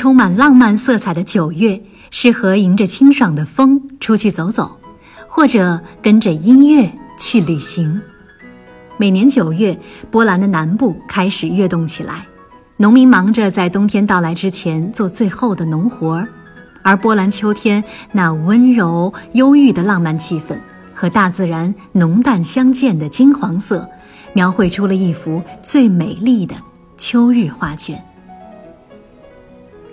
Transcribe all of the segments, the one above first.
充满浪漫色彩的九月，适合迎着清爽的风出去走走，或者跟着音乐去旅行。每年九月，波兰的南部开始跃动起来，农民忙着在冬天到来之前做最后的农活儿，而波兰秋天那温柔忧郁的浪漫气氛和大自然浓淡相间的金黄色，描绘出了一幅最美丽的秋日画卷。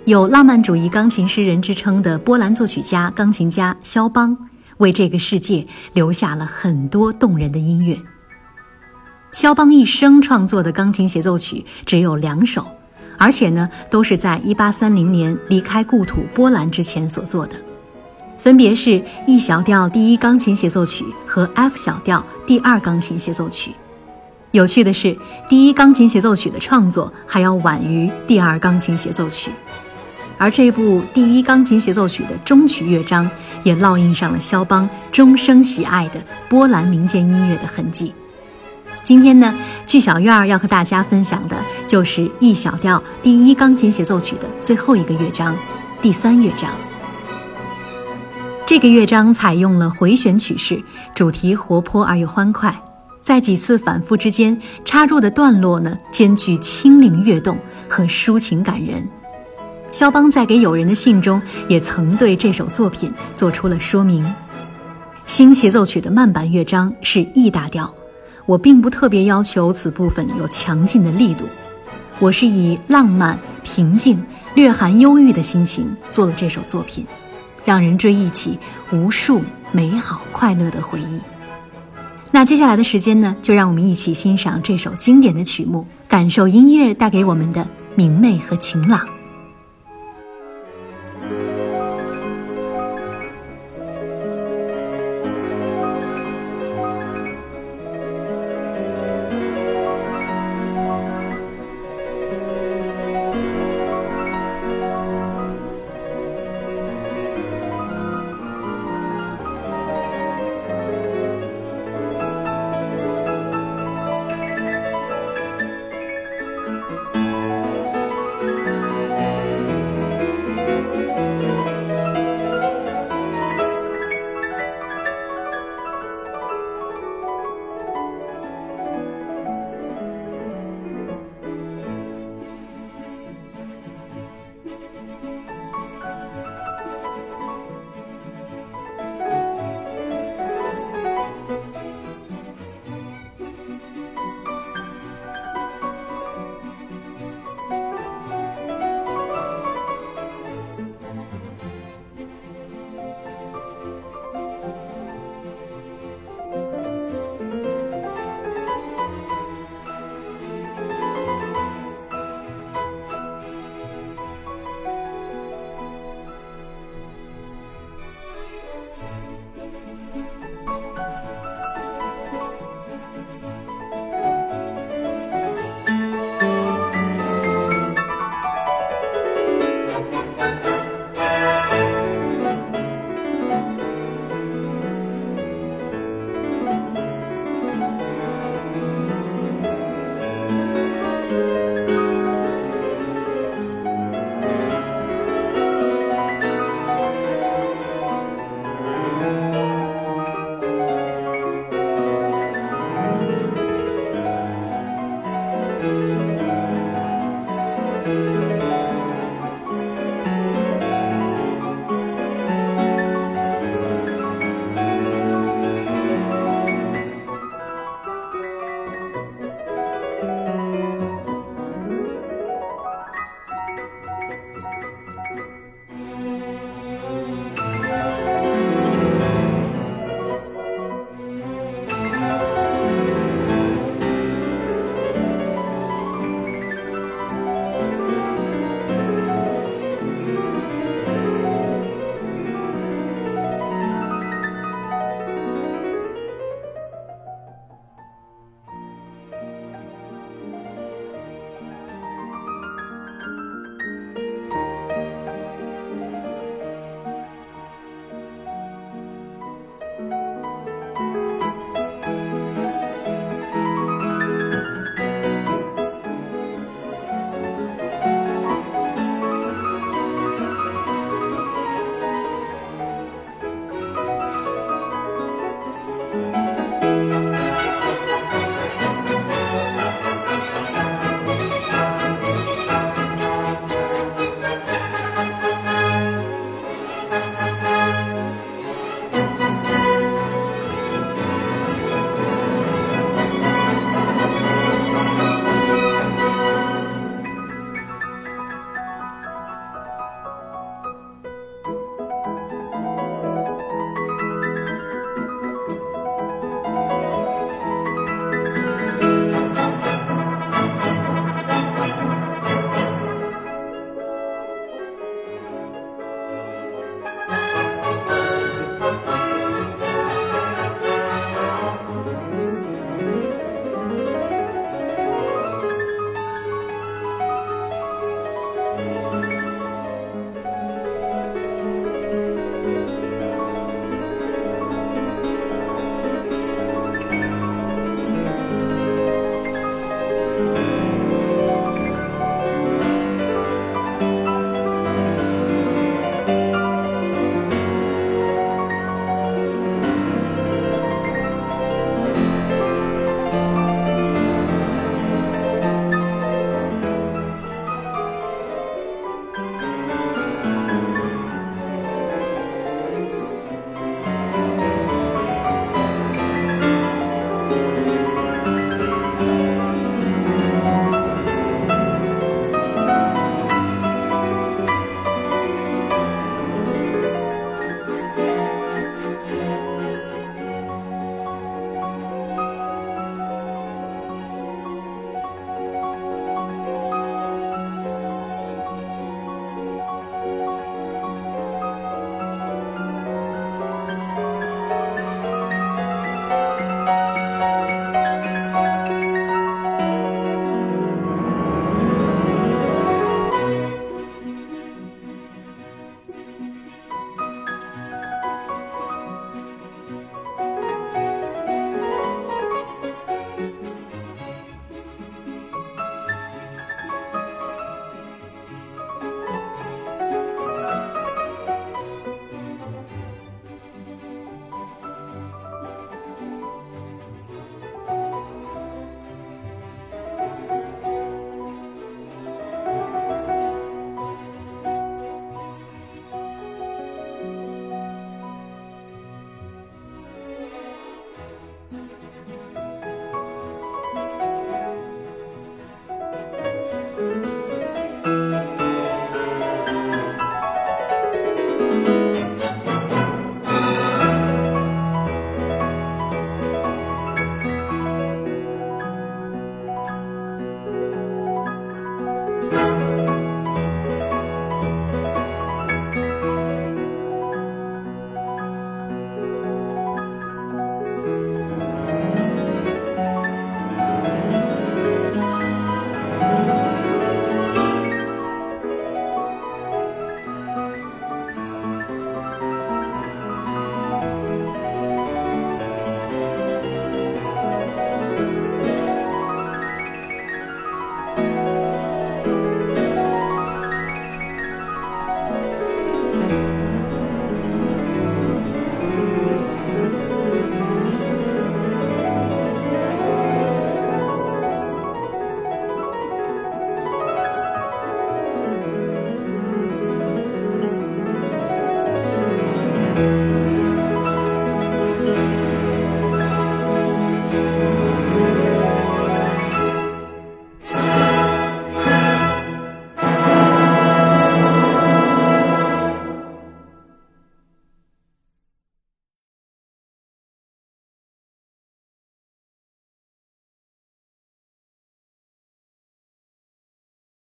有浪漫主义钢琴诗人之称的波兰作曲家、钢琴家肖邦，为这个世界留下了很多动人的音乐。肖邦一生创作的钢琴协奏曲只有两首，而且呢，都是在1830年离开故土波兰之前所做的，分别是 E 小调第一钢琴协奏曲和 F 小调第二钢琴协奏曲。有趣的是，第一钢琴协奏曲的创作还要晚于第二钢琴协奏曲。而这部第一钢琴协奏曲的终曲乐章，也烙印上了肖邦终生喜爱的波兰民间音乐的痕迹。今天呢，剧小院儿要和大家分享的就是 E 小调第一钢琴协奏曲的最后一个乐章，第三乐章。这个乐章采用了回旋曲式，主题活泼而又欢快，在几次反复之间插入的段落呢，兼具轻灵跃动和抒情感人。肖邦在给友人的信中也曾对这首作品做出了说明。新协奏曲的慢板乐章是 E 大调，我并不特别要求此部分有强劲的力度，我是以浪漫、平静、略含忧郁的心情做了这首作品，让人追忆起无数美好快乐的回忆。那接下来的时间呢，就让我们一起欣赏这首经典的曲目，感受音乐带给我们的明媚和晴朗。